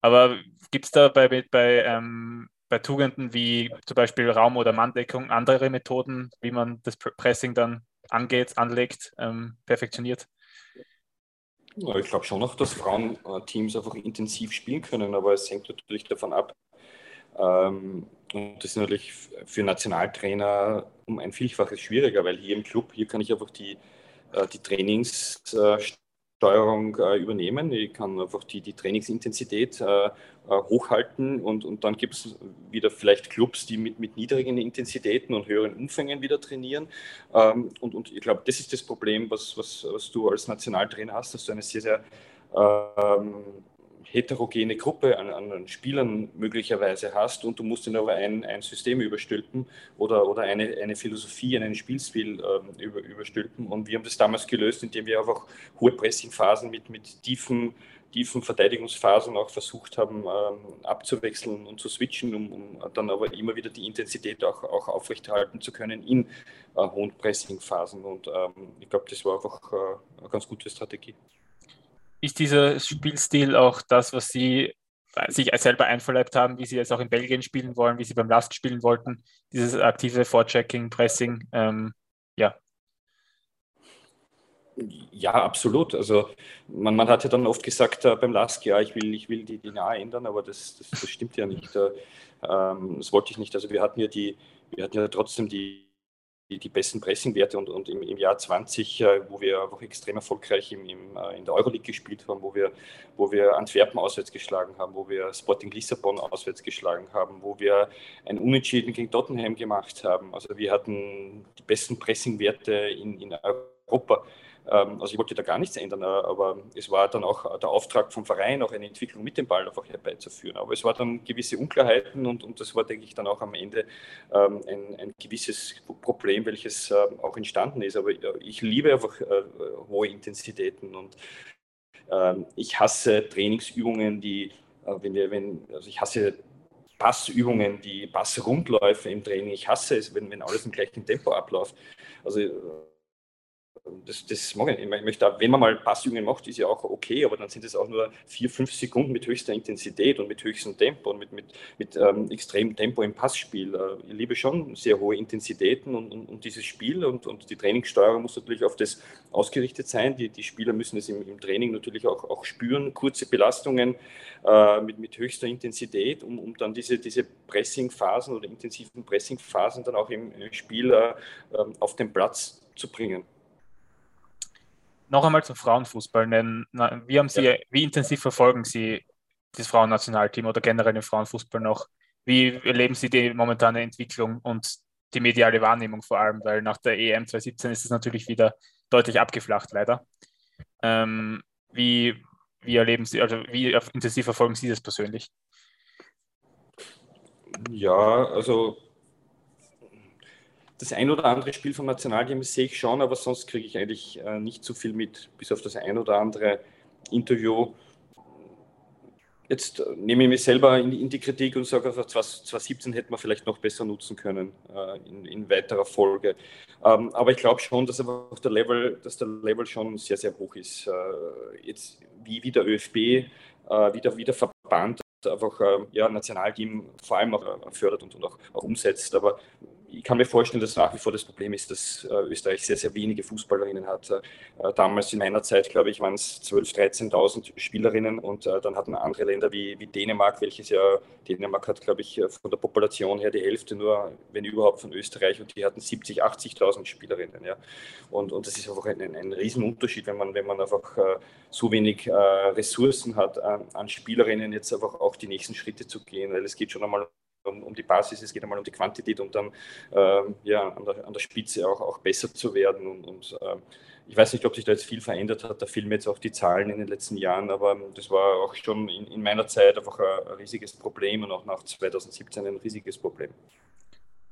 [SPEAKER 2] Aber gibt es da bei, bei ähm, bei Tugenden wie zum Beispiel Raum- oder Manndeckung andere Methoden, wie man das Pressing dann angeht, anlegt, ähm, perfektioniert?
[SPEAKER 3] Ja, ich glaube schon noch, dass Frauenteams einfach intensiv spielen können, aber es hängt natürlich davon ab. Ähm, und das ist natürlich für Nationaltrainer um ein Vielfaches schwieriger, weil hier im Club, hier kann ich einfach die, äh, die Trainings äh, Steuerung äh, übernehmen. Ich kann einfach die, die Trainingsintensität äh, äh hochhalten und, und dann gibt es wieder vielleicht Clubs, die mit, mit niedrigen Intensitäten und höheren Umfängen wieder trainieren. Ähm, und, und ich glaube, das ist das Problem, was, was, was du als Nationaltrainer hast, dass du eine sehr, sehr ähm, heterogene Gruppe an, an, Spielern möglicherweise hast und du musst ihnen aber ein, ein System überstülpen oder, oder eine, eine Philosophie, einen Spielstil ähm, über, überstülpen. Und wir haben das damals gelöst, indem wir einfach hohe Pressingphasen mit, mit tiefen, tiefen Verteidigungsphasen auch versucht haben ähm, abzuwechseln und zu switchen, um, um, dann aber immer wieder die Intensität auch, auch aufrechterhalten zu können in äh, hohen Pressingphasen. Und ähm, ich glaube, das war einfach äh, eine ganz gute Strategie
[SPEAKER 2] ist dieser Spielstil auch das, was Sie sich selber einverleibt haben, wie Sie es auch in Belgien spielen wollen, wie Sie beim Last spielen wollten, dieses aktive Vorchecking, Pressing, ähm, ja.
[SPEAKER 3] Ja, absolut. Also man, man hat ja dann oft gesagt äh, beim LASK, ja, ich will, ich will die DNA ändern, aber das, das, das stimmt ja nicht. Äh, ähm, das wollte ich nicht. Also wir hatten ja die, wir hatten ja trotzdem die die, besten Pressingwerte und, und im, im, Jahr 20, äh, wo wir auch extrem erfolgreich im, im, äh, in der Euroleague gespielt haben, wo wir, wo wir Antwerpen auswärts geschlagen haben, wo wir Sporting Lissabon auswärts geschlagen haben, wo wir ein Unentschieden gegen Tottenham gemacht haben. Also wir hatten die besten Pressingwerte in, in Europa. Ähm, also ich wollte da gar nichts ändern, äh, aber es war dann auch der Auftrag vom Verein, auch eine Entwicklung mit dem Ball einfach herbeizuführen. Aber es war dann gewisse Unklarheiten und, und das war, denke ich, dann auch am Ende ähm, ein, ein, gewisses Problem, welches ähm, auch entstanden ist. Aber ich liebe einfach äh, hohe Intensitäten und ich hasse Trainingsübungen, die, äh, wenn wir, wenn, also ich hasse Passübungen, die Passrundläufe im Training. Ich hasse es, wenn, wenn alles im gleichen Tempo abläuft. Also das, das mag ich nicht. Ich möchte auch, wenn man mal Passübungen macht, ist ja auch okay, aber dann sind es auch nur vier, fünf Sekunden mit höchster Intensität und mit höchstem Tempo und mit, mit, mit ähm, extremem Tempo im Passspiel. Äh, ich liebe schon sehr hohe Intensitäten und, und, und, dieses Spiel und, und die Trainingssteuerung muss natürlich auf das ausgerichtet sein. Die, die Spieler müssen es im, im Training natürlich auch, auch spüren, kurze Belastungen äh, mit, mit höchster Intensität, um, um dann diese, diese Pressingphasen oder intensiven Pressingphasen dann auch im, Spiel äh, ähm, auf den Platz zu bringen
[SPEAKER 2] noch einmal zum Frauenfußball nennen. Wie, haben Sie, ja. wie intensiv verfolgen Sie das Frauennationalteam oder generell den Frauenfußball noch? Wie erleben Sie die momentane Entwicklung und die mediale Wahrnehmung vor allem? Weil nach der EM 2017 ist es natürlich wieder deutlich abgeflacht, leider. Ähm, wie, wie erleben Sie, also wie intensiv verfolgen Sie das persönlich?
[SPEAKER 3] Ja, also das ein oder andere Spiel vom Nationalteam sehe ich schon, aber sonst kriege ich eigentlich äh, nicht so viel mit, bis auf das ein oder andere Interview. Jetzt äh, nehme ich mich selber in, in, die Kritik und sage einfach, 2017 hätte man vielleicht noch besser nutzen können äh, in, in, weiterer Folge. Ähm, aber ich glaube schon, dass einfach der Level, dass der Level schon sehr, sehr hoch ist. Äh, jetzt wie, wie der ÖFB, wie, der, wie der Verband einfach äh, ja, Nationalteam vor allem auch fördert und, und auch, auch umsetzt. Aber ich kann mir vorstellen, dass nach wie vor das Problem ist, dass äh, Österreich sehr, sehr wenige Fußballerinnen hat. Äh, damals in meiner Zeit, glaube ich, waren es 12.000, 13.000 Spielerinnen und äh, dann hatten andere Länder wie, wie Dänemark, welches ja, Dänemark hat, glaube ich, von der Population her die Hälfte nur, wenn überhaupt, von Österreich und die hatten 70.000, 80.000 Spielerinnen. Ja. Und, und das ist einfach ein, ein, Riesenunterschied, wenn man, wenn man einfach so wenig Ressourcen hat, an, an Spielerinnen jetzt einfach auch die nächsten Schritte zu gehen, weil es geht schon einmal um, um, die Basis, es geht einmal um die Quantität und dann ähm, ja, an, der, an der Spitze auch, auch besser zu werden. Und, und ähm, ich weiß nicht, ob sich da jetzt viel verändert hat. Da fehlen jetzt auch die Zahlen in den letzten Jahren, aber das war auch schon in, in meiner Zeit einfach ein, ein, riesiges Problem und auch nach 2017 ein riesiges Problem.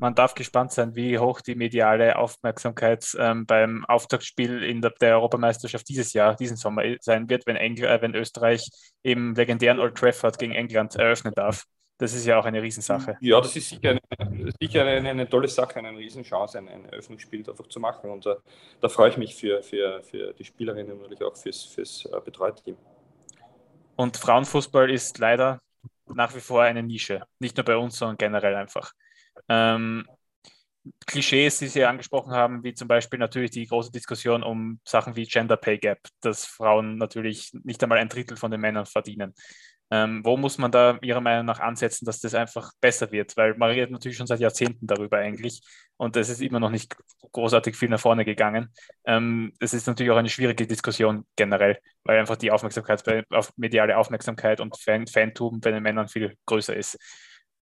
[SPEAKER 2] Man darf gespannt sein, wie hoch die mediale Aufmerksamkeit ähm, beim Auftaktspiel in der, der, Europameisterschaft dieses Jahr, diesen Sommer sein wird, wenn, Engl äh, wenn Österreich im legendären Old Trafford gegen England eröffnen darf. Das ist ja auch eine Riesensache.
[SPEAKER 3] Ja, das ist sicher eine, sicher eine, eine tolle Sache, eine Riesenchance, ein, ein Eröffnungsspiel einfach zu machen. Und uh, da freue ich mich für, für, für die Spielerinnen und natürlich auch fürs, fürs uh, Betreuerteam.
[SPEAKER 2] Und Frauenfußball ist leider nach wie vor eine Nische. Nicht nur bei uns, sondern generell einfach. Ähm, Klischees, die Sie angesprochen haben, wie zum Beispiel natürlich die große Diskussion um Sachen wie Gender Pay Gap, dass Frauen natürlich nicht einmal ein Drittel von den Männern verdienen. Ähm, wo muss man da Ihrer Meinung nach ansetzen, dass das einfach besser wird? Weil man redet natürlich schon seit Jahrzehnten darüber eigentlich und es ist immer noch nicht großartig viel nach vorne gegangen. Ähm, es ist natürlich auch eine schwierige Diskussion generell, weil einfach die Aufmerksamkeit, auf mediale Aufmerksamkeit und Fan Fantum bei den Männern viel größer ist.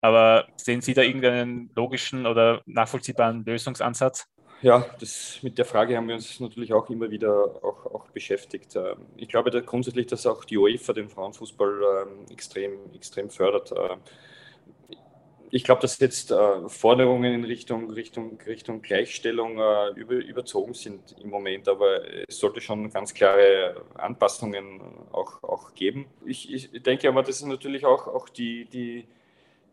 [SPEAKER 2] Aber sehen Sie da irgendeinen logischen oder nachvollziehbaren Lösungsansatz?
[SPEAKER 3] Ja, das, mit der Frage haben wir uns natürlich auch immer wieder auch, auch beschäftigt. Ähm, ich glaube da grundsätzlich, dass auch die UEFA den Frauenfußball ähm, extrem, extrem fördert. Ähm, ich glaube, dass jetzt äh, Forderungen in Richtung, Richtung, Richtung Gleichstellung äh, über, überzogen sind im Moment, aber es sollte schon ganz klare Anpassungen auch, auch geben. Ich, ich denke aber, das ist natürlich auch, auch die, die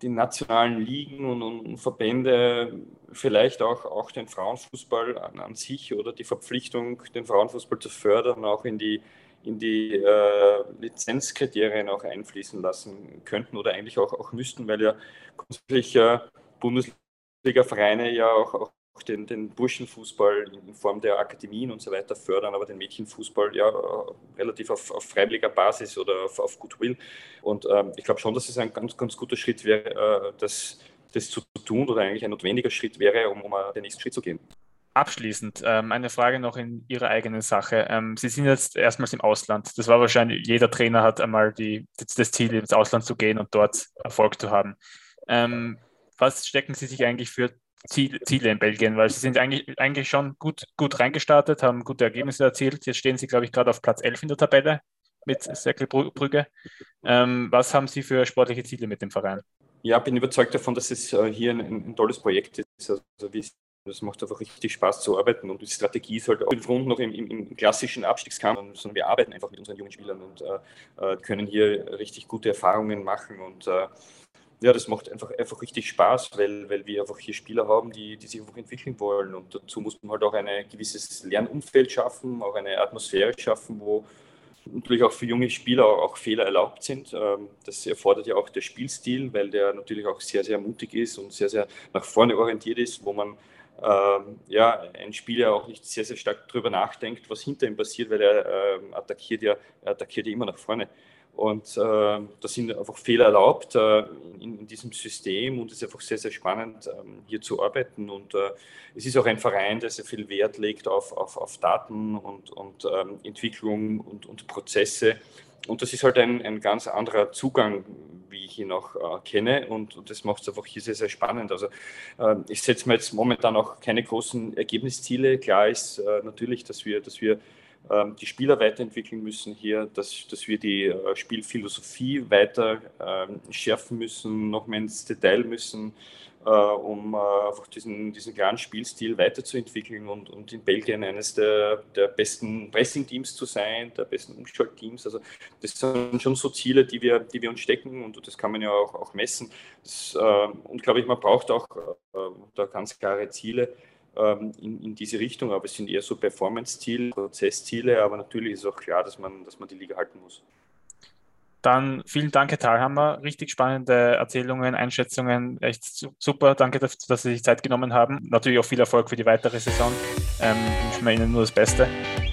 [SPEAKER 3] die nationalen Ligen und, und, Verbände, vielleicht auch, auch den Frauenfußball an, an, sich oder die Verpflichtung, den Frauenfußball zu fördern, auch in die, in die äh, Lizenzkriterien auch einfließen lassen könnten oder eigentlich auch, auch müssten, weil ja grundsätzlich äh, Bundesliga-Vereine ja auch, auch den, den Burschenfußball in Form der Akademien und so weiter fördern, aber den Mädchenfußball ja relativ auf, auf freiwilliger Basis oder auf, auf Goodwill. Und ähm, ich glaube schon, dass es ein ganz, ganz guter Schritt wäre, äh, das, das zu tun oder eigentlich ein notwendiger Schritt wäre, um, um den nächsten Schritt zu gehen.
[SPEAKER 2] Abschließend ähm, eine Frage noch in Ihrer eigenen Sache. Ähm, Sie sind jetzt erstmals im Ausland. Das war wahrscheinlich, jeder Trainer hat einmal die, das Ziel, ins Ausland zu gehen und dort Erfolg zu haben. Ähm, was stecken Sie sich eigentlich für Ziele in Belgien, weil sie sind eigentlich, eigentlich schon gut, gut reingestartet, haben gute Ergebnisse erzielt. Jetzt stehen sie, glaube ich, gerade auf Platz 11 in der Tabelle mit Säckelbrügge. Ähm, was haben Sie für sportliche Ziele mit dem Verein?
[SPEAKER 3] Ja, bin überzeugt davon, dass es äh, hier ein, ein, tolles Projekt ist. Also es macht einfach richtig Spaß zu arbeiten und die Strategie ist halt auch fünf Runden noch im, im, im, klassischen Abstiegskampf, sondern wir arbeiten einfach mit unseren jungen Spielern und äh, äh können hier richtig gute Erfahrungen machen und äh, ja, das macht einfach, einfach richtig Spaß, weil, weil wir einfach hier Spieler haben, die, die sich einfach entwickeln wollen. Und dazu muss man halt auch ein gewisses Lernumfeld schaffen, auch eine Atmosphäre schaffen, wo natürlich auch für junge Spieler auch Fehler erlaubt sind. Ähm, das erfordert ja auch der Spielstil, weil der natürlich auch sehr, sehr mutig ist und sehr, sehr nach vorne orientiert ist, wo man ähm, ja, ein Spieler auch nicht sehr, sehr stark darüber nachdenkt, was hinter ihm passiert, weil er ähm, attackiert ja, er attackiert ja immer nach vorne. Und äh, da sind einfach Fehler erlaubt äh, in, in, diesem System und es ist einfach sehr, sehr spannend, ähm, hier zu arbeiten. Und äh, es ist auch ein Verein, der sehr viel Wert legt auf, auf, auf Daten und, und ähm, Entwicklung und, und Prozesse. Und das ist halt ein, ein ganz anderer Zugang, wie ich ihn auch äh, kenne. Und, und das macht es einfach hier sehr, sehr spannend. Also äh, ich setze mir jetzt momentan auch keine großen Ergebnisziele. Klar ist äh, natürlich, dass wir, dass wir die Spieler weiterentwickeln müssen hier, dass, dass wir die äh, Spielphilosophie weiter ähm, schärfen müssen, noch mehr ins Detail müssen, äh, um äh, einfach diesen, diesen klaren Spielstil weiterzuentwickeln und, und in Belgien eines der, der besten Pressing-Teams zu sein, der besten Umschaltteams. Also das sind schon so Ziele, die wir, die wir uns stecken und das kann man ja auch, auch messen. Das, und glaube ich, man braucht auch da ganz klare Ziele ähm, in, in diese Richtung, aber es sind eher so Performance-Ziele, Prozessziele, aber natürlich ist auch klar, dass man, dass man die Liga halten muss.
[SPEAKER 2] Dann vielen Dank, Herr Thalhammer. Richtig spannende Erzählungen, Einschätzungen. Echt super. Danke, dass, dass Sie sich Zeit genommen haben. Natürlich auch viel Erfolg für die weitere Saison. Ähm, wünschen wir Ihnen nur das Beste.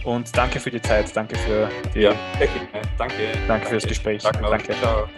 [SPEAKER 2] Und danke für die Zeit. Danke für die,
[SPEAKER 3] ja, danke.
[SPEAKER 2] Danke, danke für das Gespräch.
[SPEAKER 3] Danke. danke. Ciao.